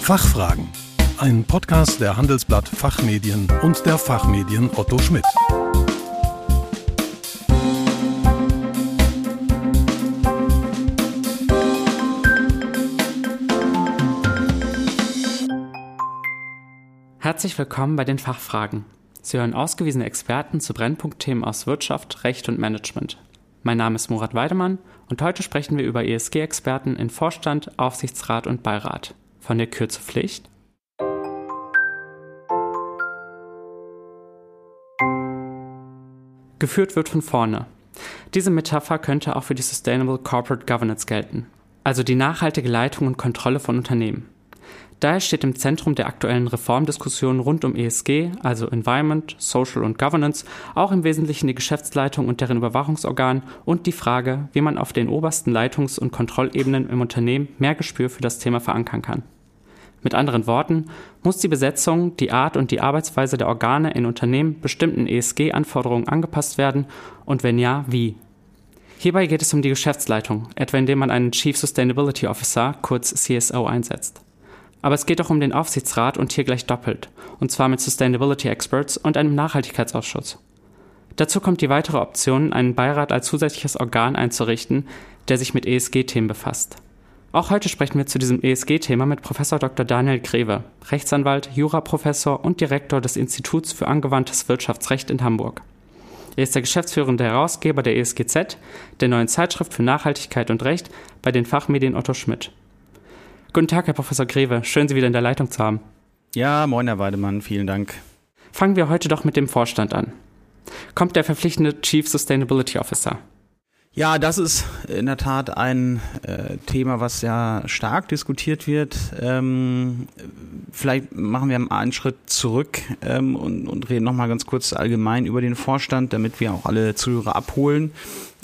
Fachfragen. Ein Podcast der Handelsblatt Fachmedien und der Fachmedien Otto Schmidt. Herzlich willkommen bei den Fachfragen. Sie hören ausgewiesene Experten zu Brennpunktthemen aus Wirtschaft, Recht und Management. Mein Name ist Murat Weidemann und heute sprechen wir über ESG-Experten in Vorstand, Aufsichtsrat und Beirat. Von der Kür zur Pflicht. Geführt wird von vorne. Diese Metapher könnte auch für die Sustainable Corporate Governance gelten, also die nachhaltige Leitung und Kontrolle von Unternehmen. Daher steht im Zentrum der aktuellen Reformdiskussion rund um ESG, also Environment, Social und Governance, auch im Wesentlichen die Geschäftsleitung und deren Überwachungsorgan und die Frage, wie man auf den obersten Leitungs- und Kontrollebenen im Unternehmen mehr Gespür für das Thema verankern kann. Mit anderen Worten, muss die Besetzung, die Art und die Arbeitsweise der Organe in Unternehmen bestimmten ESG-Anforderungen angepasst werden und wenn ja, wie? Hierbei geht es um die Geschäftsleitung, etwa indem man einen Chief Sustainability Officer, kurz CSO, einsetzt. Aber es geht auch um den Aufsichtsrat und hier gleich doppelt, und zwar mit Sustainability Experts und einem Nachhaltigkeitsausschuss. Dazu kommt die weitere Option, einen Beirat als zusätzliches Organ einzurichten, der sich mit ESG-Themen befasst. Auch heute sprechen wir zu diesem ESG-Thema mit Professor Dr. Daniel Greve, Rechtsanwalt, Juraprofessor und Direktor des Instituts für angewandtes Wirtschaftsrecht in Hamburg. Er ist der geschäftsführende Herausgeber der ESGZ, der neuen Zeitschrift für Nachhaltigkeit und Recht bei den Fachmedien Otto Schmidt. Guten Tag, Herr Professor Greve. Schön, Sie wieder in der Leitung zu haben. Ja, moin, Herr Weidemann. Vielen Dank. Fangen wir heute doch mit dem Vorstand an. Kommt der verpflichtende Chief Sustainability Officer? Ja, das ist in der Tat ein äh, Thema, was ja stark diskutiert wird. Ähm, vielleicht machen wir einen Schritt zurück ähm, und, und reden nochmal ganz kurz allgemein über den Vorstand, damit wir auch alle Zuhörer abholen.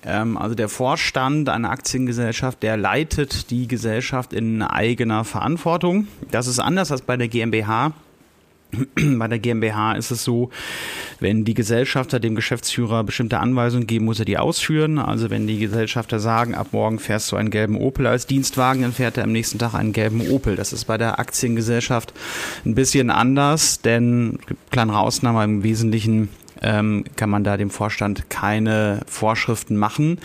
Ähm, also der Vorstand einer Aktiengesellschaft, der leitet die Gesellschaft in eigener Verantwortung. Das ist anders als bei der GmbH. Bei der GmbH ist es so, wenn die Gesellschafter dem Geschäftsführer bestimmte Anweisungen geben, muss er die ausführen. Also wenn die Gesellschafter sagen, ab morgen fährst du einen gelben Opel als Dienstwagen, dann fährt er am nächsten Tag einen gelben Opel. Das ist bei der Aktiengesellschaft ein bisschen anders, denn kleinere Ausnahmen im Wesentlichen ähm, kann man da dem Vorstand keine Vorschriften machen.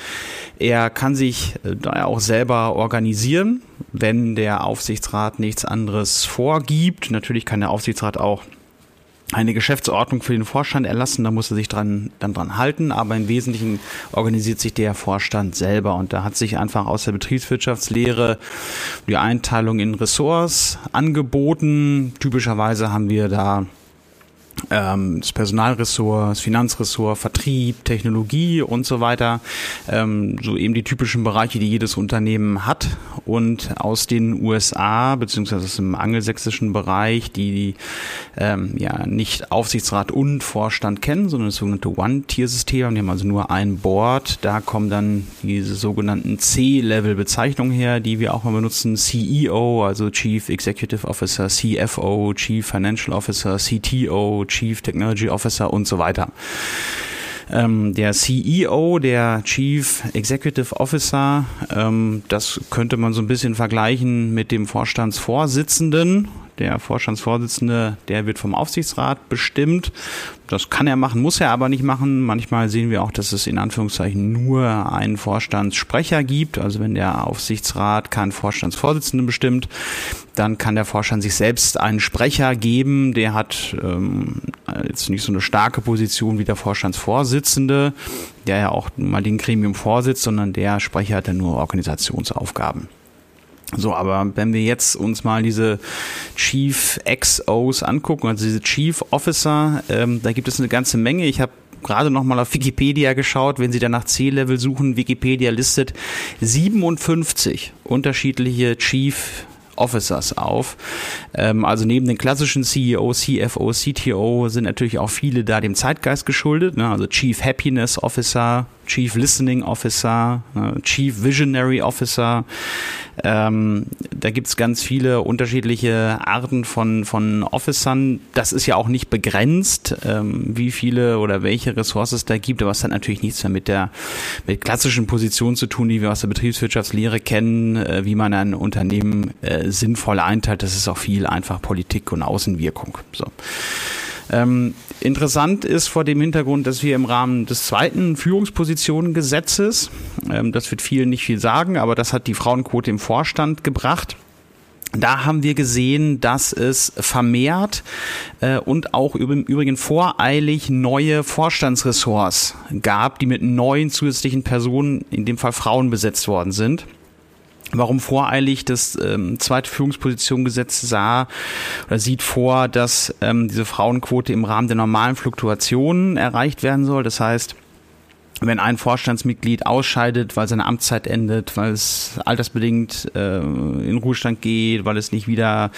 Er kann sich äh, auch selber organisieren, wenn der Aufsichtsrat nichts anderes vorgibt. Natürlich kann der Aufsichtsrat auch eine Geschäftsordnung für den Vorstand erlassen, da muss er sich dran, dann dran halten, aber im Wesentlichen organisiert sich der Vorstand selber und da hat sich einfach aus der Betriebswirtschaftslehre die Einteilung in Ressorts angeboten. Typischerweise haben wir da das Personalressort, das Finanzressort, Vertrieb, Technologie und so weiter. Ähm, so eben die typischen Bereiche, die jedes Unternehmen hat. Und aus den USA, beziehungsweise aus dem angelsächsischen Bereich, die, die ähm, ja nicht Aufsichtsrat und Vorstand kennen, sondern das sogenannte One-Tier-System. Die haben also nur ein Board. Da kommen dann diese sogenannten C-Level-Bezeichnungen her, die wir auch mal benutzen. CEO, also Chief Executive Officer, CFO, Chief Financial Officer, CTO, Chief Technology Officer und so weiter. Ähm, der CEO, der Chief Executive Officer, ähm, das könnte man so ein bisschen vergleichen mit dem Vorstandsvorsitzenden. Der Vorstandsvorsitzende, der wird vom Aufsichtsrat bestimmt. Das kann er machen, muss er aber nicht machen. Manchmal sehen wir auch, dass es in Anführungszeichen nur einen Vorstandssprecher gibt. Also wenn der Aufsichtsrat keinen Vorstandsvorsitzenden bestimmt, dann kann der Vorstand sich selbst einen Sprecher geben. Der hat ähm, jetzt nicht so eine starke Position wie der Vorstandsvorsitzende, der ja auch mal den Gremium vorsitzt, sondern der Sprecher hat ja nur Organisationsaufgaben. So, aber wenn wir jetzt uns mal diese Chief XOs angucken, also diese Chief Officer, ähm, da gibt es eine ganze Menge. Ich habe gerade noch mal auf Wikipedia geschaut, wenn Sie da nach C-Level suchen, Wikipedia listet 57 unterschiedliche Chief Officers auf. Ähm, also neben den klassischen CEO, CFO, CTO sind natürlich auch viele da dem Zeitgeist geschuldet. Ne? Also Chief Happiness Officer, Chief Listening Officer, äh, Chief Visionary Officer. Ähm, da gibt's ganz viele unterschiedliche Arten von, von Officern. Das ist ja auch nicht begrenzt, ähm, wie viele oder welche Ressourcen es da gibt, aber es hat natürlich nichts mehr mit der mit klassischen Positionen zu tun, die wir aus der Betriebswirtschaftslehre kennen, äh, wie man ein Unternehmen äh, sinnvoll einteilt. Das ist auch viel einfach Politik und Außenwirkung. So. Ähm, interessant ist vor dem Hintergrund, dass wir im Rahmen des zweiten Führungspositionengesetzes, ähm, das wird vielen nicht viel sagen, aber das hat die Frauenquote im Vorstand gebracht. Da haben wir gesehen, dass es vermehrt äh, und auch im Übrigen voreilig neue Vorstandsressorts gab, die mit neuen zusätzlichen Personen, in dem Fall Frauen, besetzt worden sind warum voreilig das ähm, zweite Führungspositionengesetz sah oder sieht vor, dass ähm, diese Frauenquote im Rahmen der normalen Fluktuationen erreicht werden soll. Das heißt, wenn ein Vorstandsmitglied ausscheidet, weil seine Amtszeit endet, weil es altersbedingt äh, in Ruhestand geht, weil es nicht wieder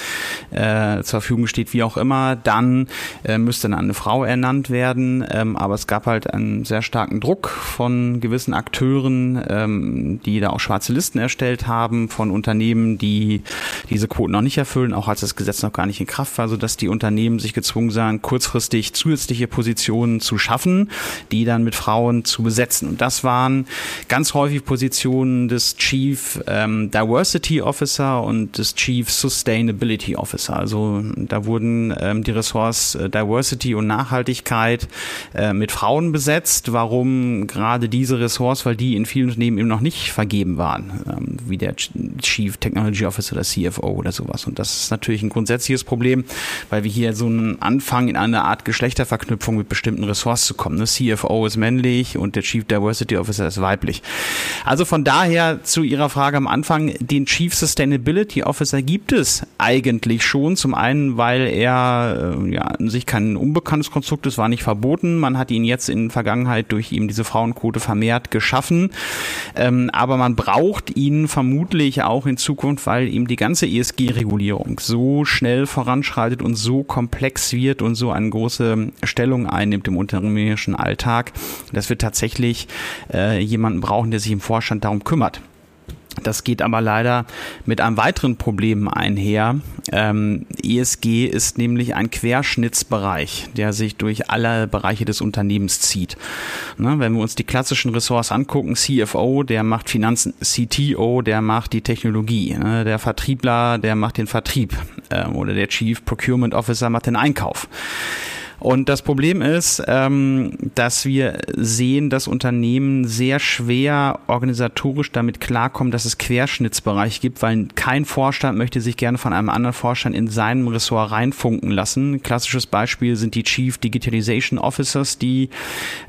äh, zur Verfügung steht, wie auch immer, dann äh, müsste dann eine Frau ernannt werden. Ähm, aber es gab halt einen sehr starken Druck von gewissen Akteuren, ähm, die da auch schwarze Listen erstellt haben, von Unternehmen, die diese Quoten noch nicht erfüllen, auch als das Gesetz noch gar nicht in Kraft war, sodass die Unternehmen sich gezwungen sahen, kurzfristig zusätzliche Positionen zu schaffen, die dann mit Frauen zu besetzen. Und das waren ganz häufig Positionen des Chief ähm, Diversity Officer und des Chief Sustainability Officer. Also da wurden ähm, die Ressorts äh, Diversity und Nachhaltigkeit äh, mit Frauen besetzt. Warum gerade diese Ressorts? Weil die in vielen Unternehmen eben noch nicht vergeben waren, ähm, wie der Chief Technology Officer oder CFO oder sowas. Und das ist natürlich ein grundsätzliches Problem, weil wir hier so einen Anfang in eine Art Geschlechterverknüpfung mit bestimmten Ressorts zu kommen. Ne? CFO ist männlich und der Chief Diversity Officer ist weiblich. Also von daher zu Ihrer Frage am Anfang, den Chief Sustainability Officer gibt es eigentlich schon. Zum einen, weil er äh, ja an sich kein unbekanntes Konstrukt ist, war nicht verboten. Man hat ihn jetzt in Vergangenheit durch ihm diese Frauenquote vermehrt geschaffen. Ähm, aber man braucht ihn vermutlich auch in Zukunft, weil ihm die ganze ESG-Regulierung so schnell voranschreitet und so komplex wird und so eine große Stellung einnimmt im unternehmerischen Alltag, dass wir tatsächlich tatsächlich äh, jemanden brauchen, der sich im Vorstand darum kümmert. Das geht aber leider mit einem weiteren Problem einher. Ähm, ESG ist nämlich ein Querschnittsbereich, der sich durch alle Bereiche des Unternehmens zieht. Ne, wenn wir uns die klassischen Ressorts angucken, CFO, der macht Finanzen, CTO, der macht die Technologie, ne, der Vertriebler, der macht den Vertrieb äh, oder der Chief Procurement Officer macht den Einkauf. Und das Problem ist, ähm, dass wir sehen, dass Unternehmen sehr schwer organisatorisch damit klarkommen, dass es Querschnittsbereich gibt, weil kein Vorstand möchte sich gerne von einem anderen Vorstand in seinem Ressort reinfunken lassen. Klassisches Beispiel sind die Chief Digitalization Officers, die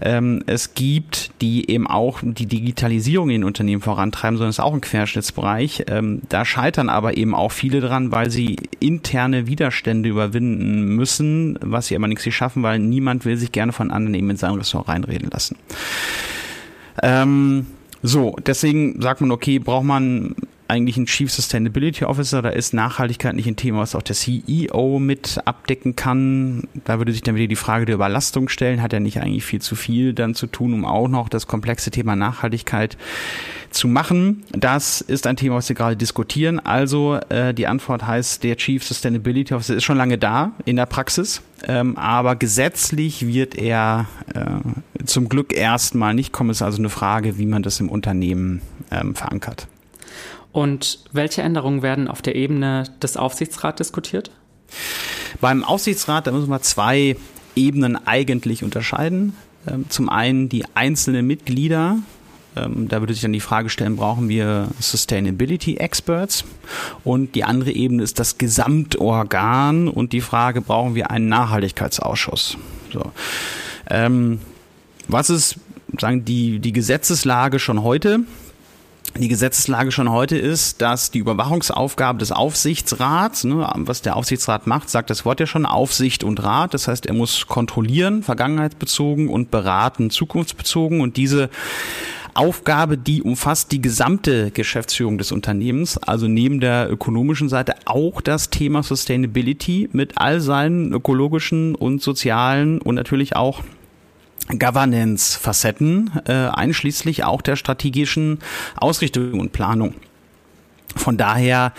ähm, es gibt, die eben auch die Digitalisierung in Unternehmen vorantreiben, sondern es ist auch ein Querschnittsbereich. Ähm, da scheitern aber eben auch viele dran, weil sie interne Widerstände überwinden müssen, was sie aber nichts schaffen, weil niemand will sich gerne von anderen eben in sein Ressort reinreden lassen. Ähm, so, deswegen sagt man, okay, braucht man eigentlich einen Chief Sustainability Officer, da ist Nachhaltigkeit nicht ein Thema, was auch der CEO mit abdecken kann. Da würde sich dann wieder die Frage der Überlastung stellen, hat er nicht eigentlich viel zu viel dann zu tun, um auch noch das komplexe Thema Nachhaltigkeit zu machen. Das ist ein Thema, was wir gerade diskutieren. Also äh, die Antwort heißt, der Chief Sustainability Officer ist schon lange da in der Praxis, ähm, aber gesetzlich wird er äh, zum Glück erstmal nicht kommen. Es ist also eine Frage, wie man das im Unternehmen ähm, verankert. Und welche Änderungen werden auf der Ebene des Aufsichtsrats diskutiert? Beim Aufsichtsrat, da müssen wir zwei Ebenen eigentlich unterscheiden. Ähm, zum einen die einzelnen Mitglieder. Ähm, da würde sich dann die Frage stellen, brauchen wir Sustainability Experts? Und die andere Ebene ist das Gesamtorgan und die Frage, brauchen wir einen Nachhaltigkeitsausschuss? So. Ähm, was ist sagen die, die Gesetzeslage schon heute? Die Gesetzeslage schon heute ist, dass die Überwachungsaufgabe des Aufsichtsrats, ne, was der Aufsichtsrat macht, sagt das Wort ja schon, Aufsicht und Rat. Das heißt, er muss kontrollieren, vergangenheitsbezogen und beraten, zukunftsbezogen. Und diese Aufgabe, die umfasst die gesamte Geschäftsführung des Unternehmens, also neben der ökonomischen Seite auch das Thema Sustainability mit all seinen ökologischen und sozialen und natürlich auch Governance-Facetten, äh, einschließlich auch der strategischen Ausrichtung und Planung. Von daher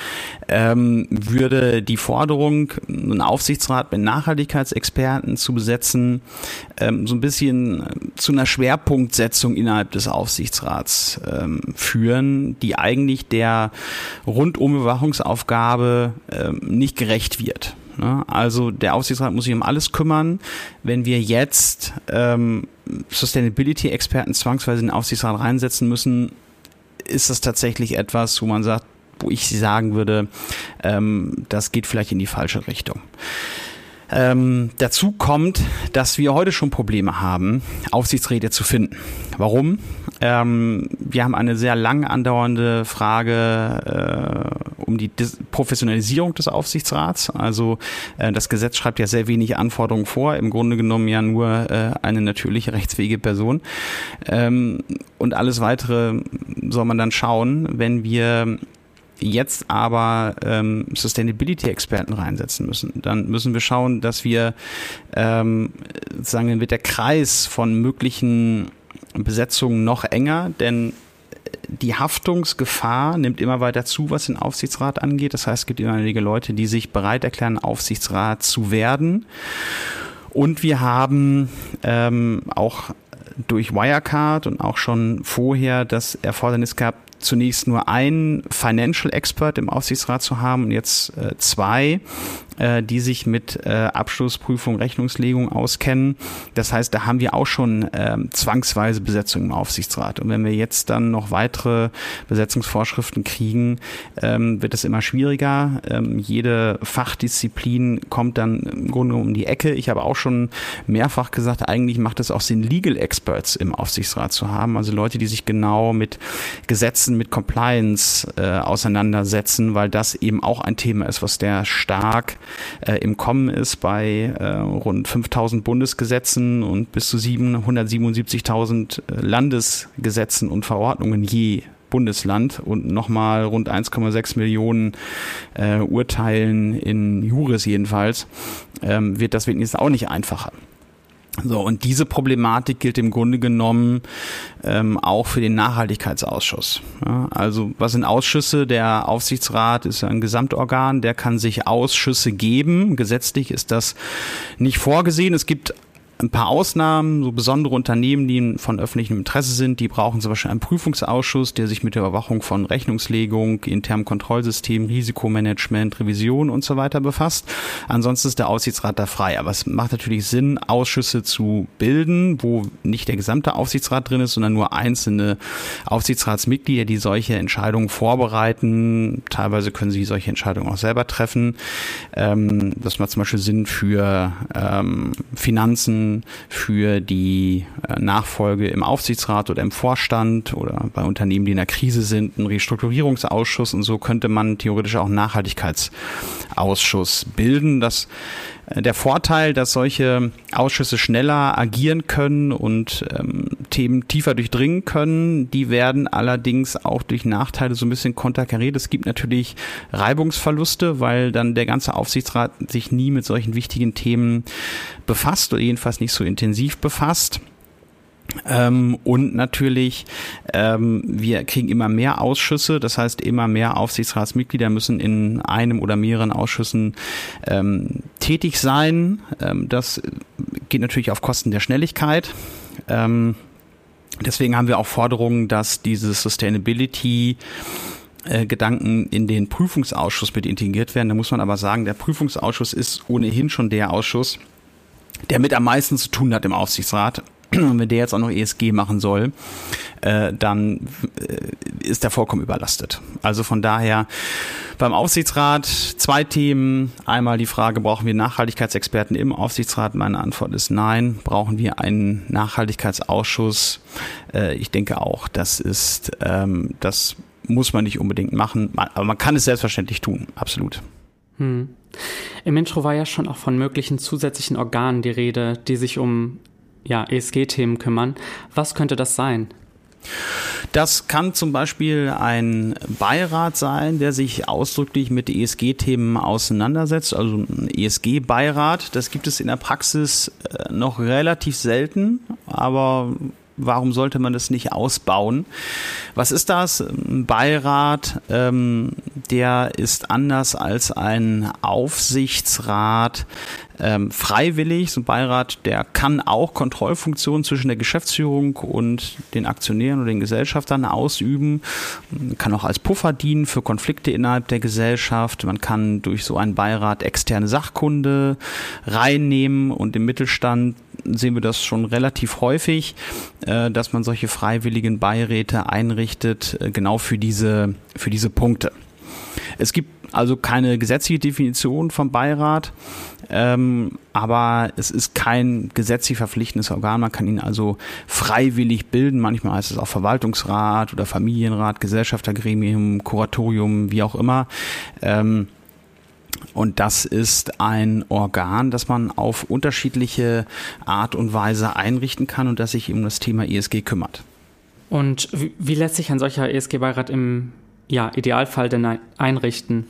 ähm, würde die Forderung, einen Aufsichtsrat mit Nachhaltigkeitsexperten zu besetzen, ähm, so ein bisschen äh, zu einer Schwerpunktsetzung innerhalb des Aufsichtsrats ähm, führen, die eigentlich der Rundumüberwachungsaufgabe ähm, nicht gerecht wird. Ne? Also der Aufsichtsrat muss sich um alles kümmern. Wenn wir jetzt ähm, Sustainability-Experten zwangsweise in den Aufsichtsrat reinsetzen müssen, ist das tatsächlich etwas, wo man sagt, wo ich sagen würde, ähm, das geht vielleicht in die falsche Richtung. Ähm, dazu kommt, dass wir heute schon Probleme haben, Aufsichtsräte zu finden. Warum? Ähm, wir haben eine sehr lang andauernde Frage äh, um die Dis Professionalisierung des Aufsichtsrats. Also äh, das Gesetz schreibt ja sehr wenig Anforderungen vor, im Grunde genommen ja nur äh, eine natürliche rechtsfähige Person. Ähm, und alles weitere soll man dann schauen, wenn wir jetzt aber ähm, Sustainability-Experten reinsetzen müssen, dann müssen wir schauen, dass wir ähm, sagen, dann wird der Kreis von möglichen Besetzungen noch enger, denn die Haftungsgefahr nimmt immer weiter zu, was den Aufsichtsrat angeht. Das heißt, es gibt immer einige Leute, die sich bereit erklären, Aufsichtsrat zu werden. Und wir haben ähm, auch durch Wirecard und auch schon vorher das Erfordernis gehabt, zunächst nur einen Financial Expert im Aufsichtsrat zu haben und jetzt äh, zwei, äh, die sich mit äh, Abschlussprüfung, Rechnungslegung auskennen. Das heißt, da haben wir auch schon ähm, zwangsweise Besetzung im Aufsichtsrat. Und wenn wir jetzt dann noch weitere Besetzungsvorschriften kriegen, ähm, wird es immer schwieriger. Ähm, jede Fachdisziplin kommt dann im Grunde um die Ecke. Ich habe auch schon mehrfach gesagt, eigentlich macht es auch Sinn, Legal Experts im Aufsichtsrat zu haben. Also Leute, die sich genau mit Gesetzen, mit Compliance äh, auseinandersetzen, weil das eben auch ein Thema ist, was der stark äh, im Kommen ist bei äh, rund 5000 Bundesgesetzen und bis zu 777.000 äh, Landesgesetzen und Verordnungen je Bundesland und nochmal rund 1,6 Millionen äh, Urteilen in Juris jedenfalls, ähm, wird das wenigstens auch nicht einfacher. So, und diese Problematik gilt im Grunde genommen ähm, auch für den Nachhaltigkeitsausschuss. Ja, also was sind Ausschüsse? Der Aufsichtsrat ist ein Gesamtorgan, der kann sich Ausschüsse geben. Gesetzlich ist das nicht vorgesehen. Es gibt ein paar Ausnahmen, so besondere Unternehmen, die von öffentlichem Interesse sind, die brauchen zum Beispiel einen Prüfungsausschuss, der sich mit der Überwachung von Rechnungslegung, internem Kontrollsystem, Risikomanagement, Revision und so weiter befasst. Ansonsten ist der Aufsichtsrat da frei. Aber es macht natürlich Sinn, Ausschüsse zu bilden, wo nicht der gesamte Aufsichtsrat drin ist, sondern nur einzelne Aufsichtsratsmitglieder, die solche Entscheidungen vorbereiten. Teilweise können sie solche Entscheidungen auch selber treffen. Ähm, das macht zum Beispiel Sinn für ähm, Finanzen, für die äh, Nachfolge im Aufsichtsrat oder im Vorstand oder bei Unternehmen, die in der Krise sind, ein Restrukturierungsausschuss und so könnte man theoretisch auch einen Nachhaltigkeitsausschuss bilden. Das äh, der Vorteil, dass solche Ausschüsse schneller agieren können und ähm, Themen tiefer durchdringen können, die werden allerdings auch durch Nachteile so ein bisschen konterkariert. Es gibt natürlich Reibungsverluste, weil dann der ganze Aufsichtsrat sich nie mit solchen wichtigen Themen befasst oder jedenfalls nicht so intensiv befasst. Ähm, und natürlich, ähm, wir kriegen immer mehr Ausschüsse, das heißt immer mehr Aufsichtsratsmitglieder müssen in einem oder mehreren Ausschüssen ähm, tätig sein. Ähm, das geht natürlich auf Kosten der Schnelligkeit. Ähm, deswegen haben wir auch Forderungen, dass diese Sustainability Gedanken in den Prüfungsausschuss mit integriert werden. Da muss man aber sagen, der Prüfungsausschuss ist ohnehin schon der Ausschuss, der mit am meisten zu tun hat im Aufsichtsrat. Und wenn der jetzt auch noch ESG machen soll, äh, dann äh, ist der vollkommen überlastet. Also von daher beim Aufsichtsrat zwei Themen. Einmal die Frage, brauchen wir Nachhaltigkeitsexperten im Aufsichtsrat? Meine Antwort ist nein. Brauchen wir einen Nachhaltigkeitsausschuss? Äh, ich denke auch, das ist, ähm, das muss man nicht unbedingt machen, aber man kann es selbstverständlich tun, absolut. Hm. Im Intro war ja schon auch von möglichen zusätzlichen Organen die Rede, die sich um ja, ESG-Themen kümmern. Was könnte das sein? Das kann zum Beispiel ein Beirat sein, der sich ausdrücklich mit ESG-Themen auseinandersetzt, also ein ESG-Beirat. Das gibt es in der Praxis äh, noch relativ selten, aber warum sollte man das nicht ausbauen? Was ist das? Ein Beirat, ähm, der ist anders als ein Aufsichtsrat ähm, freiwillig. So ein Beirat, der kann auch Kontrollfunktionen zwischen der Geschäftsführung und den Aktionären oder den Gesellschaftern ausüben. Man kann auch als Puffer dienen für Konflikte innerhalb der Gesellschaft. Man kann durch so einen Beirat externe Sachkunde reinnehmen und im Mittelstand sehen wir das schon relativ häufig, äh, dass man solche freiwilligen Beiräte einrichtet, äh, genau für diese, für diese Punkte. Es gibt also keine gesetzliche Definition vom Beirat, ähm, aber es ist kein gesetzlich verpflichtendes Organ. Man kann ihn also freiwillig bilden. Manchmal heißt es auch Verwaltungsrat oder Familienrat, Gesellschaftergremium, Kuratorium, wie auch immer. Ähm, und das ist ein Organ, das man auf unterschiedliche Art und Weise einrichten kann und das sich um das Thema ESG kümmert. Und wie, wie lässt sich ein solcher ESG-Beirat im ja, Idealfall denn einrichten?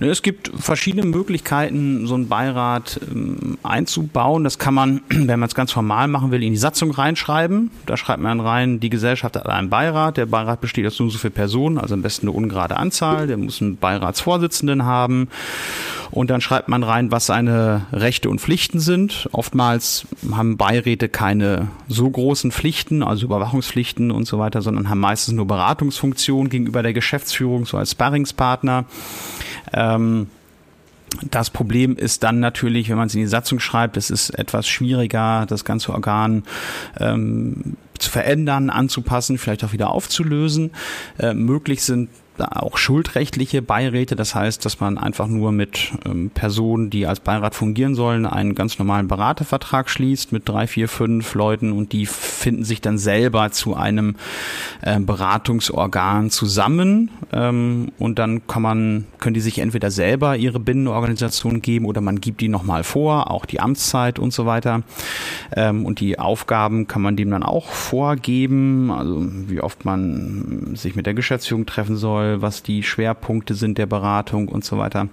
Ne, es gibt verschiedene Möglichkeiten, so einen Beirat ähm, einzubauen. Das kann man, wenn man es ganz formal machen will, in die Satzung reinschreiben. Da schreibt man rein, die Gesellschaft hat einen Beirat. Der Beirat besteht aus und so viele Personen, also am besten eine ungerade Anzahl. Der muss einen Beiratsvorsitzenden haben. Und dann schreibt man rein, was seine Rechte und Pflichten sind. Oftmals haben Beiräte keine so großen Pflichten, also Überwachungspflichten und so weiter, sondern haben meistens nur Beratungsfunktion gegenüber der Geschäftsführung, so als Sparringspartner. Ähm, das Problem ist dann natürlich, wenn man es in die Satzung schreibt, es ist etwas schwieriger, das ganze Organ ähm, zu verändern, anzupassen, vielleicht auch wieder aufzulösen. Äh, möglich sind auch schuldrechtliche Beiräte. Das heißt, dass man einfach nur mit ähm, Personen, die als Beirat fungieren sollen, einen ganz normalen Beratervertrag schließt mit drei, vier, fünf Leuten und die finden sich dann selber zu einem äh, Beratungsorgan zusammen ähm, und dann kann man, können die sich entweder selber ihre Binnenorganisation geben oder man gibt die nochmal vor, auch die Amtszeit und so weiter. Ähm, und die Aufgaben kann man dem dann auch vorgeben, also wie oft man sich mit der Geschäftsführung treffen soll, soll, was die Schwerpunkte sind der Beratung und so weiter.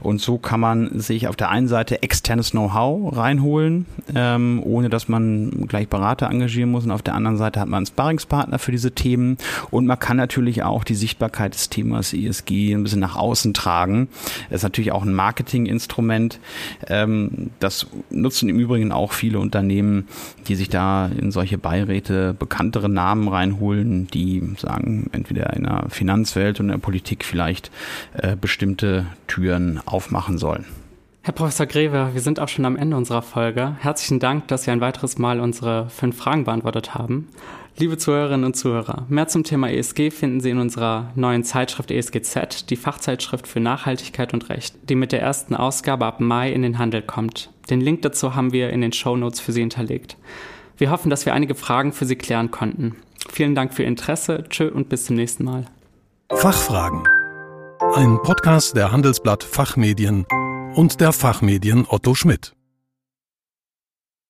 Und so kann man sich auf der einen Seite externes Know-how reinholen, ähm, ohne dass man gleich Berater engagieren muss. Und auf der anderen Seite hat man einen Sparringspartner für diese Themen. Und man kann natürlich auch die Sichtbarkeit des Themas ESG ein bisschen nach außen tragen. Das ist natürlich auch ein Marketinginstrument. Ähm, das nutzen im Übrigen auch viele Unternehmen, die sich da in solche Beiräte bekanntere Namen reinholen, die sagen, entweder in der Finanzwelt Arbeitswelt und in der Politik vielleicht äh, bestimmte Türen aufmachen sollen. Herr Professor Greve, wir sind auch schon am Ende unserer Folge. Herzlichen Dank, dass Sie ein weiteres Mal unsere fünf Fragen beantwortet haben. Liebe Zuhörerinnen und Zuhörer, mehr zum Thema ESG finden Sie in unserer neuen Zeitschrift ESGZ, die Fachzeitschrift für Nachhaltigkeit und Recht, die mit der ersten Ausgabe ab Mai in den Handel kommt. Den Link dazu haben wir in den Show Notes für Sie hinterlegt. Wir hoffen, dass wir einige Fragen für Sie klären konnten. Vielen Dank für Ihr Interesse, tschö und bis zum nächsten Mal. Fachfragen. Ein Podcast der Handelsblatt Fachmedien und der Fachmedien Otto Schmidt.